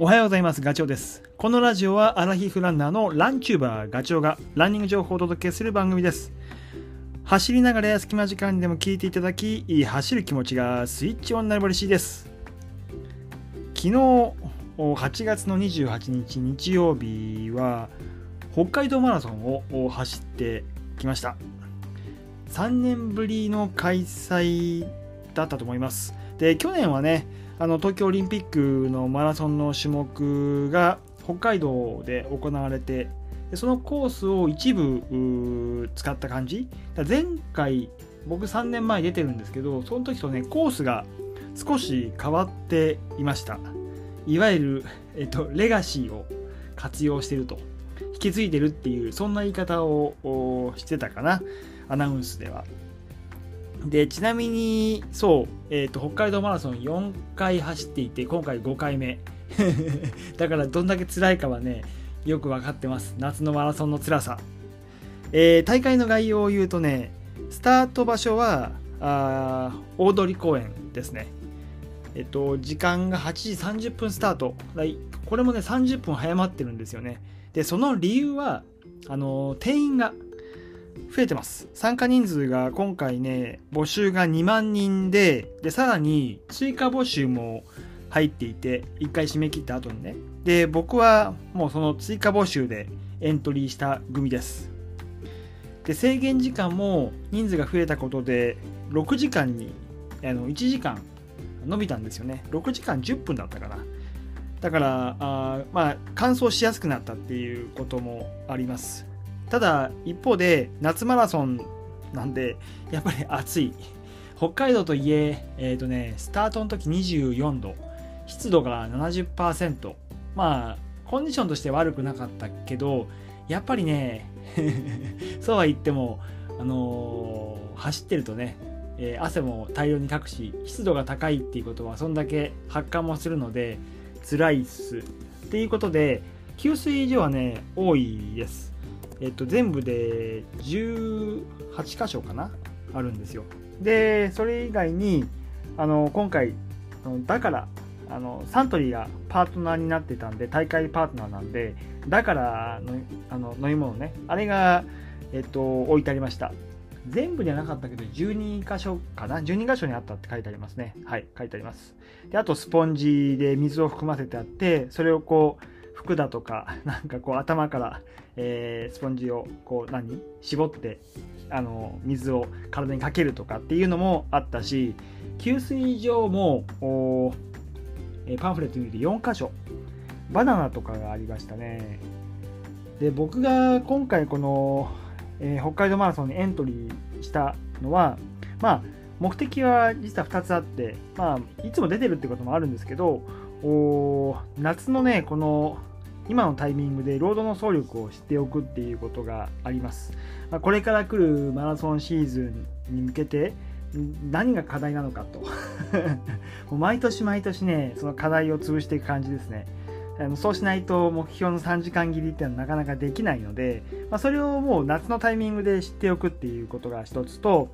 おはようございます。ガチョウです。このラジオはアラヒフランナーのランチューバーガチョウがランニング情報をお届けする番組です。走りながら隙間時間にでも聞いていただき、走る気持ちがスイッチオンになれば嬉しいです。昨日、8月の28日日曜日は、北海道マラソンを走ってきました。3年ぶりの開催だったと思います。で、去年はね、あの東京オリンピックのマラソンの種目が北海道で行われてでそのコースを一部使った感じ。前回僕3年前出てるんですけどその時とねコースが少し変わっていました。いわゆる、えっと、レガシーを活用してると。引き継いでるっていうそんな言い方をしてたかな。アナウンスでは。でちなみにそう、えーと、北海道マラソン4回走っていて今回5回目。だからどんだけ辛いかはねよく分かってます。夏のマラソンの辛さ、えー、大会の概要を言うとねスタート場所はあ大通公園ですね。えっと時間が8時30分スタート。これもね30分早まってるんですよね。でその理由はあの定員が増えてます。参加人数が今回ね、募集が2万人で、で、さらに追加募集も入っていて、1回締め切った後にね。で、僕はもうその追加募集でエントリーした組です。で、制限時間も人数が増えたことで、6時間に、あの1時間伸びたんですよね。6時間10分だったかな。だから、あまあ、完走しやすくなったっていうこともあります。ただ一方で夏マラソンなんでやっぱり暑い。北海道といええーとね、スタートの時24度湿度が70%まあコンディションとして悪くなかったけどやっぱりね そうは言っても、あのー、走ってるとね、えー、汗も大量にかくし湿度が高いっていうことはそんだけ発汗もするので辛いっす。っていうことで給水所はね多いです。えっと、全部で18箇所かなあるんですよ。で、それ以外に、あの、今回、だから、あの、サントリーがパートナーになってたんで、大会パートナーなんで、だからのあの飲み物ね、あれが、えっと、置いてありました。全部じゃなかったけど、12箇所かな ?12 箇所にあったって書いてありますね。はい、書いてあります。で、あと、スポンジで水を含ませてあって、それをこう、服だとか、なんかこう頭から、えー、スポンジをこう何？絞ってあの水を体にかけるとかっていうのもあったし給水場もえ、パンフレットに見て4箇所バナナとかがありましたね。で僕が今回この、えー、北海道マラソンにエントリーしたのはまあ目的は実は2つあってまあいつも出てるってこともあるんですけどお夏のねこの今のタイミングでロードの走力を知っておくっていうことがあります。ま、これから来るマラソンシーズンに向けて何が課題なのかと もう毎年毎年ねその課題を潰していく感じですね。そうしないと目標の3時間切りっていうのはなかなかできないので、まあ、それをもう夏のタイミングで知っておくっていうことが一つと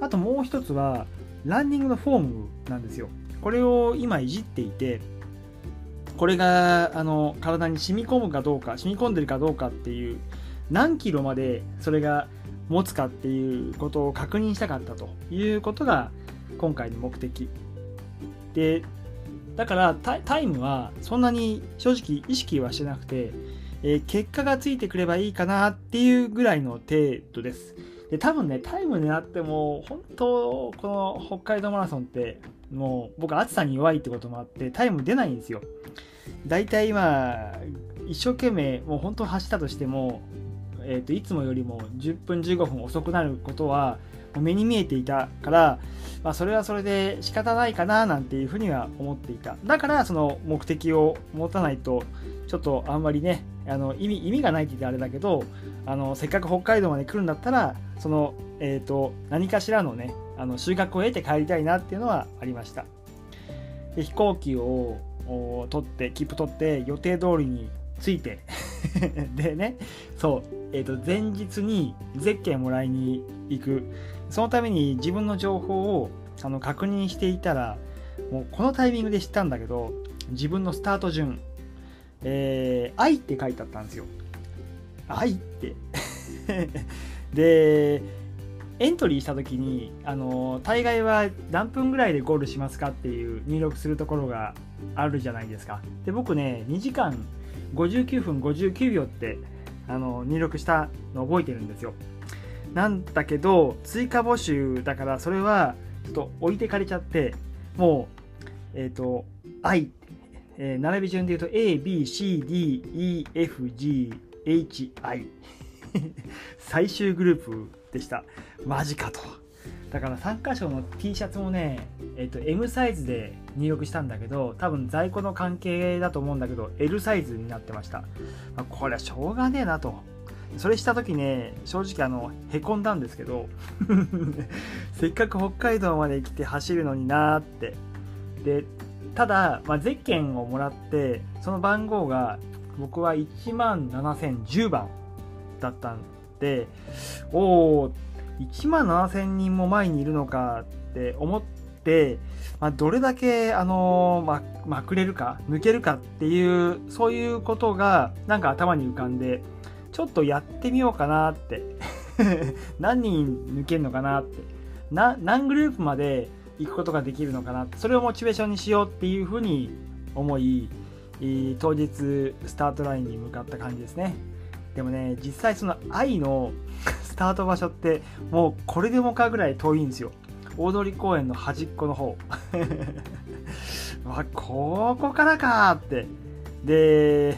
あともう一つはランニングのフォームなんですよ。これを今いじっていてこれがあの体に染み込むかどうか染み込んでるかどうかっていう何キロまでそれが持つかっていうことを確認したかったということが今回の目的。でだからタイムはそんなに正直意識はしてなくて、えー、結果がついてくればいいかなっていうぐらいの程度です。で多分ねタイム狙っても本当この北海道マラソンってもう僕暑さに弱いってこともあってタイム出ないんですよ。大体今一生懸命もう本当走ったとしても、えーと、いつもよりも10分15分遅くなることは目に見えていたから、まあ、それはそれで仕方ないかななんていうふうには思っていた。だからその目的を持たないとちょっとあんまりねあの意味意味がないって言ってあれだけどあのせっかく北海道まで来るんだったらその、えーと、何かしらのねあの収穫を得て帰りたいなっていうのはありました。で飛行機を取って切符取って予定通りに着いて でねそう、えー、と前日にゼッケンもらいに行く。そのために自分の情報をあの確認していたらもうこのタイミングで知ったんだけど自分のスタート順えー、愛って書いてあったんですよ。愛って。で、エントリーした時に、あの大概は何分ぐらいでゴールしますかっていう入力するところがあるじゃないですか。で、僕ね、2時間59分59秒ってあの入力したの覚えてるんですよ。なんだけど、追加募集だから、それはちょっと置いてかれちゃって、もう、えっ、ー、と、愛、えー、並び順で言うと A, B, C, D, E, F, G, H, I 最終グループでした。マジかと。だから3箇所の T シャツもね、えっ、と、M サイズで入力したんだけど、多分在庫の関係だと思うんだけど、L サイズになってました。まあ、これはしょうがねえなと。それした時ね、正直あの、へこんだんですけど、せっかく北海道まで来て走るのになーって。で、ただ、まあ、ゼッケンをもらって、その番号が僕は1万7010番だったんで、おお、1万7000人も前にいるのかって思って、まあ、どれだけ、あのま、まくれるか、抜けるかっていう、そういうことがなんか頭に浮かんで、ちょっとやってみようかなって。何人抜けるのかなって。何グループまで行くことができるのかなって。それをモチベーションにしようっていうふうに思い当日スタートラインに向かった感じですね。でもね実際その愛の スタート場所ってもうこれでもかぐらい遠いんですよ。大通公園の端っこの方。わここからかって。で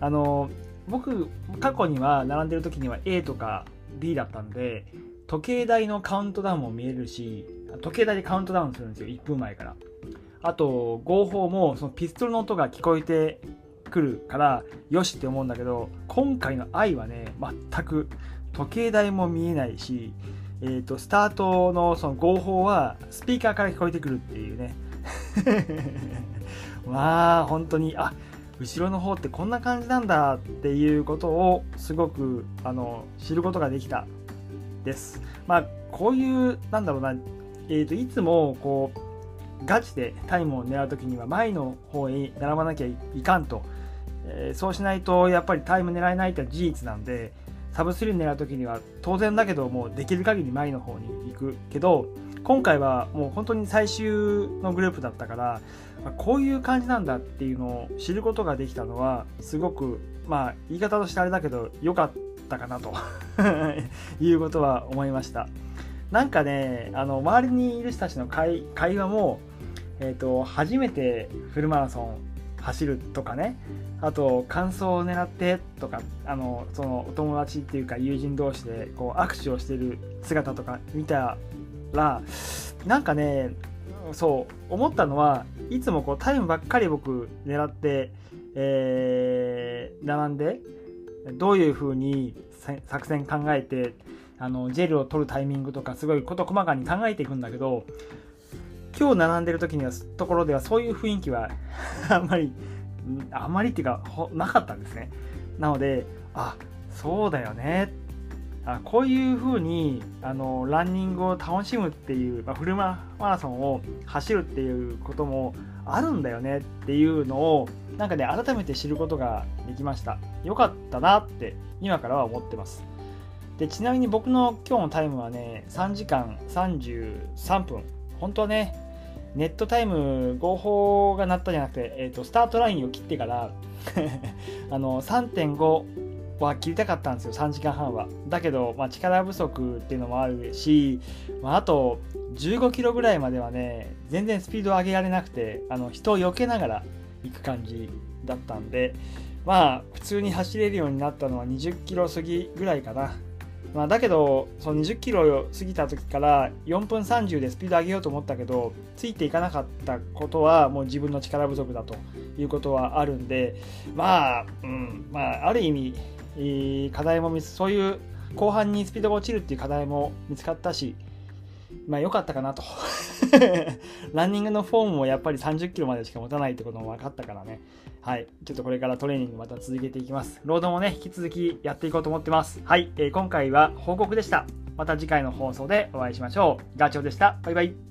あの僕過去には並んでる時には A とか B だったんで時計台のカウントダウンも見えるし時計台でカウントダウンするんですよ1分前から。あと合法もそのピストルの音が聞こえてくるからよしって思うんだけど今回の愛はね全く時計台も見えないし、えーと、スタートのその合法はスピーカーから聞こえてくるっていうね。まあ本当にあっ後ろの方ってこんな感じなんだっていうことをすごくあの知ることができたです。まあこういうなんだろうな、えーと、いつもこうガチでタイムを狙う時には前の方に並ばなきゃいかんと、えー、そうしないとやっぱりタイム狙えないって事実なんでサブ3狙う時には当然だけどもうできる限り前の方に行くけど今回はもう本当に最終のグループだったからこういう感じなんだっていうのを知ることができたのはすごくまあ言い方としてあれだけど良かったかなと いうことは思いました。なんかねあの周りにいる人たちの会会話も、えーと、初めてフルマラソン走るとかねあと感想を狙ってとかあのそのお友達っていうか友人同士でこう握手をしてる姿とか見たらなんかねそう思ったのはいつもこうタイムばっかり僕狙って、えー、並んでどういう風に作戦考えてあのジェルを取るタイミングとかすごい事細かに考えていくんだけど今日並んでる時にはところではそういう雰囲気は あんまりあんまりっていうかなかったんですね。なのであそうだよねあこういう風にあにランニングを楽しむっていう、まあ、フルマラソンを走るっていうこともあるんだよねっていうのをなんかね改めて知ることができました。よかったなって今からは思ってます。でちなみに僕の今日のタイムはね3時間33分。本当はねネットタイム合法が鳴ったじゃなくて、えーと、スタートラインを切ってから あの3.5は切りたかったんですよ3時間半は。だけど、まあ、力不足っていうのもあるし、まあ、あと15キロぐらいまではね全然スピードを上げられなくてあの人を避けながら行く感じだったんでまあ普通に走れるようになったのは20キロ過ぎぐらいかな。まあ、だけどその20キロ過ぎた時から4分30でスピード上げようと思ったけどついていかなかったことはもう自分の力不足だということはあるんでまあ、うんまあ、ある意味課題もそういう後半にスピードが落ちるっていう課題も見つかったし、まあ良かったかなと。ランニングのフォームもやっぱり30キロまでしか持たないってことも分かったからね。はい。ちょっとこれからトレーニングまた続けていきます。ロードもね、引き続きやっていこうと思ってます。はい。えー、今回は報告でした。また次回の放送でお会いしましょう。ガチョウでした。バイバイ。